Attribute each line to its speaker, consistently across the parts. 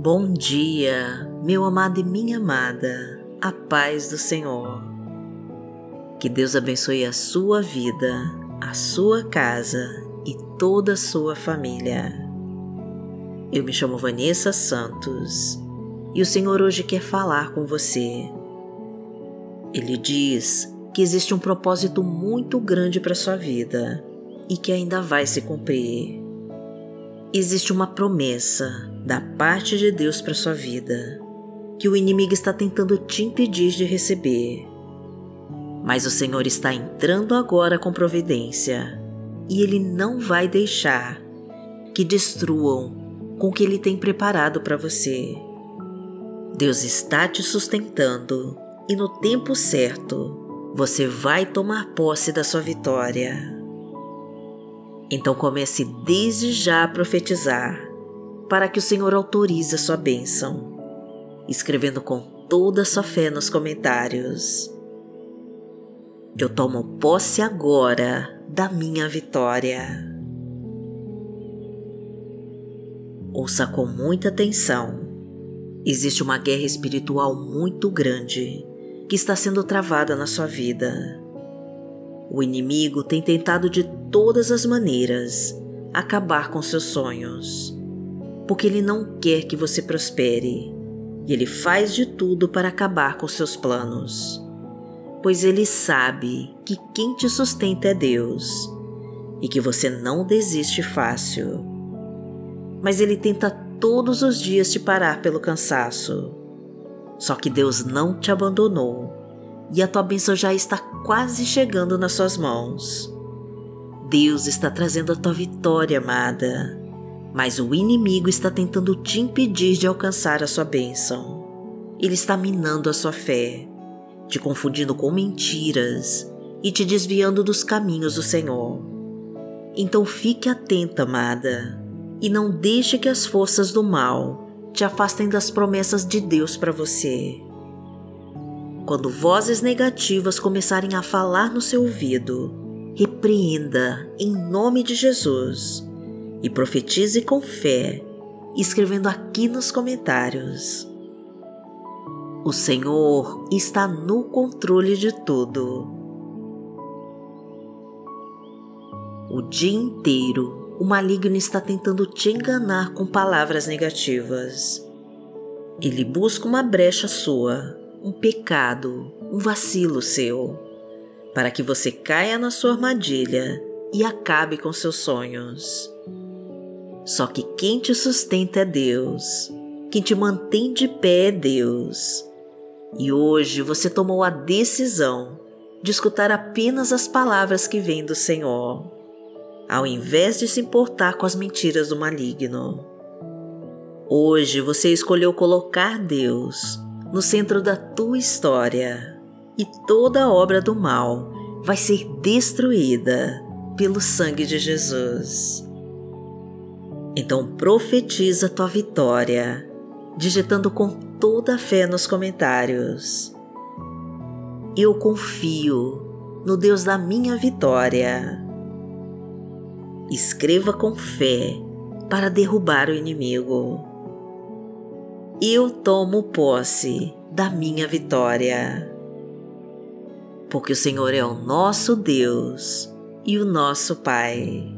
Speaker 1: Bom dia, meu amado e minha amada, a paz do Senhor. Que Deus abençoe a sua vida, a sua casa e toda a sua família. Eu me chamo Vanessa Santos e o Senhor hoje quer falar com você. Ele diz que existe um propósito muito grande para sua vida e que ainda vai se cumprir. Existe uma promessa da parte de Deus para sua vida que o inimigo está tentando te impedir de receber. Mas o Senhor está entrando agora com providência e ele não vai deixar que destruam com o que ele tem preparado para você. Deus está te sustentando e no tempo certo você vai tomar posse da sua vitória. Então comece desde já a profetizar, para que o Senhor autorize a sua bênção, escrevendo com toda a sua fé nos comentários. Eu tomo posse agora da minha vitória. Ouça com muita atenção. Existe uma guerra espiritual muito grande que está sendo travada na sua vida. O inimigo tem tentado de todas as maneiras acabar com seus sonhos, porque ele não quer que você prospere e ele faz de tudo para acabar com seus planos, pois ele sabe que quem te sustenta é Deus e que você não desiste fácil. Mas ele tenta todos os dias te parar pelo cansaço. Só que Deus não te abandonou e a tua bênção já está quase chegando nas suas mãos. Deus está trazendo a tua vitória, amada, mas o inimigo está tentando te impedir de alcançar a sua bênção. Ele está minando a sua fé, te confundindo com mentiras e te desviando dos caminhos do Senhor. Então fique atenta, amada, e não deixe que as forças do mal te afastem das promessas de Deus para você. Quando vozes negativas começarem a falar no seu ouvido, repreenda em nome de Jesus e profetize com fé, escrevendo aqui nos comentários. O Senhor está no controle de tudo. O dia inteiro, o maligno está tentando te enganar com palavras negativas. Ele busca uma brecha sua um pecado, um vacilo seu, para que você caia na sua armadilha e acabe com seus sonhos. Só que quem te sustenta é Deus, quem te mantém de pé é Deus. E hoje você tomou a decisão de escutar apenas as palavras que vêm do Senhor, ao invés de se importar com as mentiras do maligno. Hoje você escolheu colocar Deus no centro da tua história e toda obra do mal vai ser destruída pelo sangue de Jesus. Então profetiza tua vitória, digitando com toda a fé nos comentários. Eu confio no Deus da minha vitória. Escreva com fé para derrubar o inimigo eu tomo posse da minha vitória. Porque o Senhor é o nosso Deus e o nosso Pai.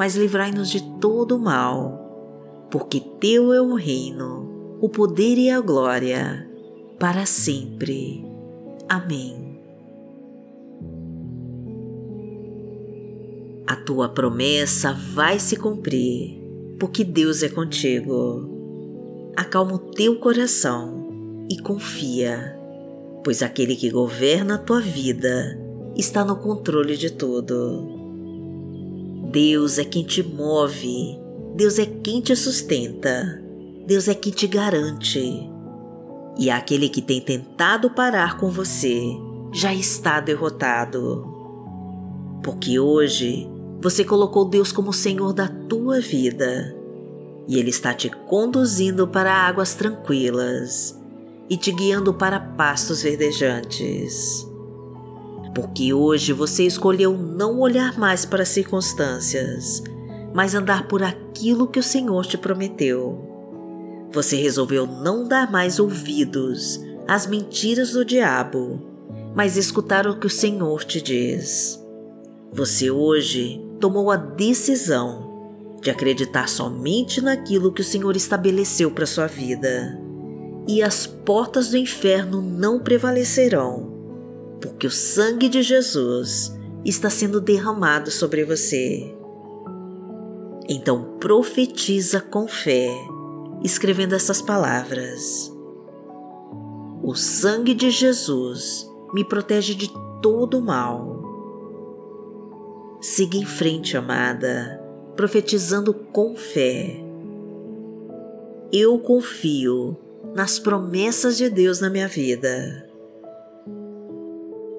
Speaker 1: mas livrai-nos de todo o mal, porque Teu é o reino, o poder e a glória, para sempre. Amém. A tua promessa vai se cumprir, porque Deus é contigo acalma o teu coração e confia, pois aquele que governa a tua vida está no controle de tudo. Deus é quem te move, Deus é quem te sustenta, Deus é que te garante. E aquele que tem tentado parar com você já está derrotado. Porque hoje você colocou Deus como Senhor da tua vida e Ele está te conduzindo para águas tranquilas e te guiando para pastos verdejantes. Porque hoje você escolheu não olhar mais para as circunstâncias, mas andar por aquilo que o Senhor te prometeu. Você resolveu não dar mais ouvidos às mentiras do diabo, mas escutar o que o Senhor te diz. Você hoje tomou a decisão de acreditar somente naquilo que o Senhor estabeleceu para sua vida. E as portas do inferno não prevalecerão, porque o sangue de Jesus está sendo derramado sobre você. Então profetiza com fé, escrevendo essas palavras. O sangue de Jesus me protege de todo mal. Siga em frente, amada profetizando com fé. Eu confio nas promessas de Deus na minha vida,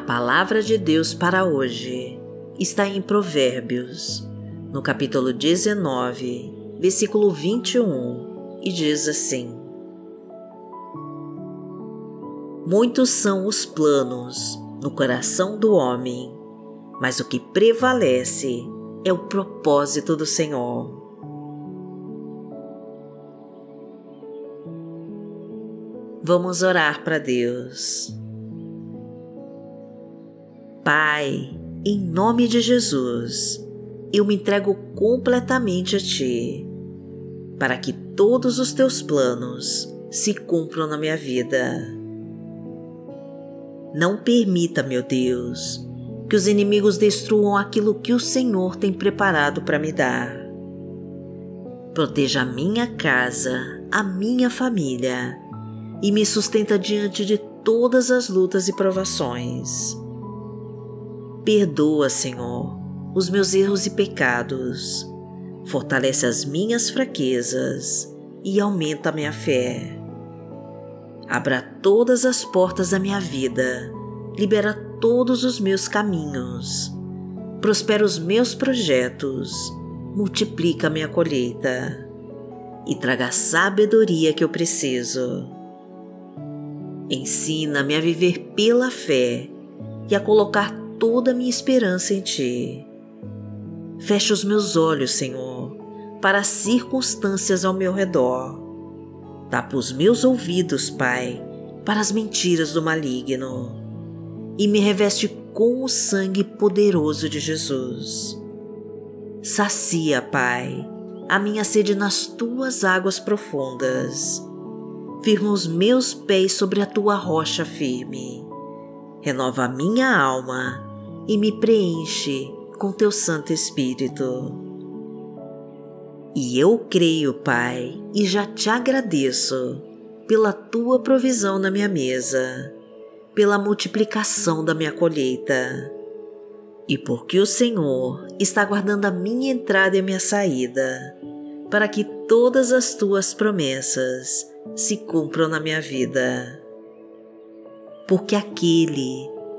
Speaker 1: Palavra de Deus para hoje está em Provérbios no capítulo 19, versículo 21, e diz assim: Muitos são os planos no coração do homem, mas o que prevalece é o propósito do Senhor. Vamos orar para Deus. Pai, em nome de Jesus, eu me entrego completamente a Ti, para que todos os Teus planos se cumpram na minha vida. Não permita, meu Deus, que os inimigos destruam aquilo que o Senhor tem preparado para me dar. Proteja a minha casa, a minha família e me sustenta diante de todas as lutas e provações. Perdoa, Senhor, os meus erros e pecados, fortalece as minhas fraquezas e aumenta a minha fé. Abra todas as portas da minha vida, libera todos os meus caminhos, prospera os meus projetos, multiplica a minha colheita e traga a sabedoria que eu preciso. Ensina-me a viver pela fé e a colocar toda a minha esperança em Ti. Feche os meus olhos, Senhor, para as circunstâncias ao meu redor. Tapa os meus ouvidos, Pai, para as mentiras do maligno. E me reveste com o sangue poderoso de Jesus. Sacia, Pai, a minha sede nas tuas águas profundas. Firma os meus pés sobre a tua rocha firme. Renova a minha alma e me preenche com teu Santo Espírito. E eu creio, Pai, e já te agradeço pela tua provisão na minha mesa, pela multiplicação da minha colheita, e porque o Senhor está guardando a minha entrada e a minha saída, para que todas as tuas promessas se cumpram na minha vida. porque aquele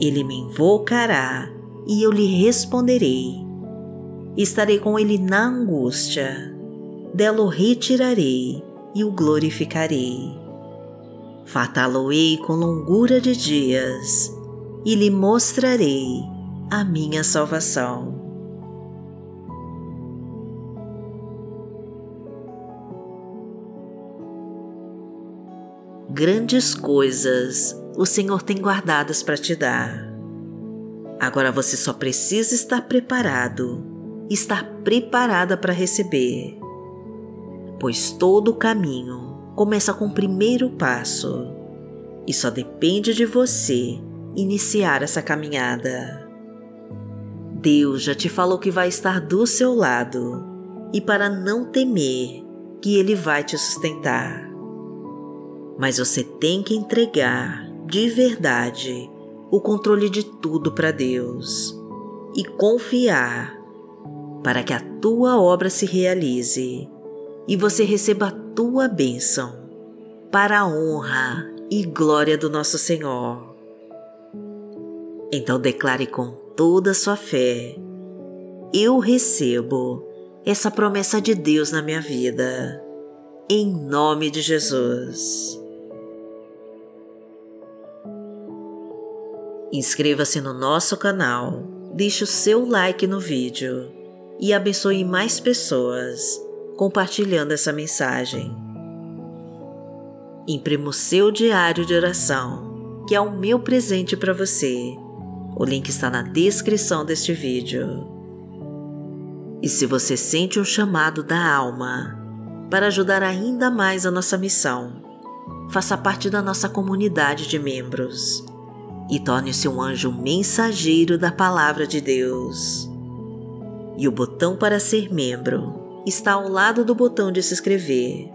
Speaker 1: ele me invocará e eu lhe responderei. Estarei com ele na angústia, dela o retirarei e o glorificarei. Fatá-lo-ei com longura de dias e lhe mostrarei a minha salvação. Grandes coisas o Senhor tem guardadas para te dar. Agora você só precisa estar preparado, estar preparada para receber. Pois todo o caminho começa com o primeiro passo e só depende de você iniciar essa caminhada. Deus já te falou que vai estar do seu lado e para não temer que Ele vai te sustentar. Mas você tem que entregar de verdade o controle de tudo para Deus e confiar para que a tua obra se realize e você receba a tua bênção para a honra e glória do nosso Senhor. Então declare com toda a sua fé: Eu recebo essa promessa de Deus na minha vida, em nome de Jesus. Inscreva-se no nosso canal, deixe o seu like no vídeo e abençoe mais pessoas compartilhando essa mensagem. Imprima o seu diário de oração, que é o meu presente para você. O link está na descrição deste vídeo. E se você sente um chamado da alma para ajudar ainda mais a nossa missão, faça parte da nossa comunidade de membros e torne-se um anjo mensageiro da Palavra de Deus. E o botão para ser membro está ao lado do botão de se inscrever.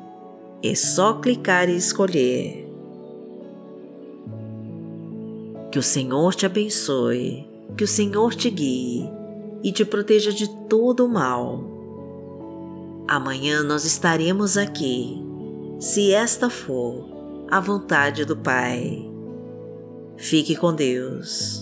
Speaker 1: É só clicar e escolher. Que o Senhor te abençoe, que o Senhor te guie e te proteja de todo o mal. Amanhã nós estaremos aqui, se esta for a vontade do Pai. Fique com Deus.